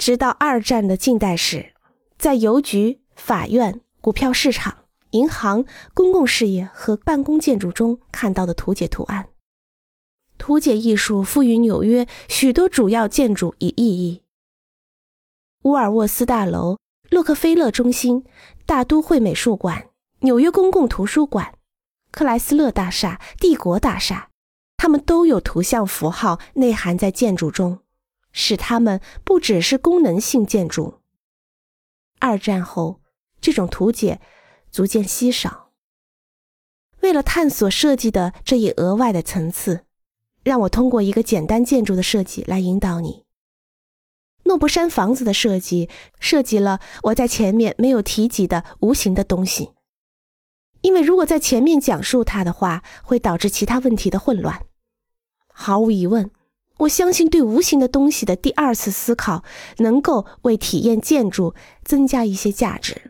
直到二战的近代史，在邮局、法院、股票市场、银行、公共事业和办公建筑中看到的图解图案。图解艺术赋予纽约许多主要建筑以意义：沃尔沃斯大楼、洛克菲勒中心、大都会美术馆、纽约公共图书馆、克莱斯勒大厦、帝国大厦，它们都有图像符号内涵在建筑中，使它们不只是功能性建筑。二战后，这种图解逐渐稀少。为了探索设计的这一额外的层次。让我通过一个简单建筑的设计来引导你。诺布山房子的设计涉及了我在前面没有提及的无形的东西，因为如果在前面讲述它的话，会导致其他问题的混乱。毫无疑问，我相信对无形的东西的第二次思考能够为体验建筑增加一些价值。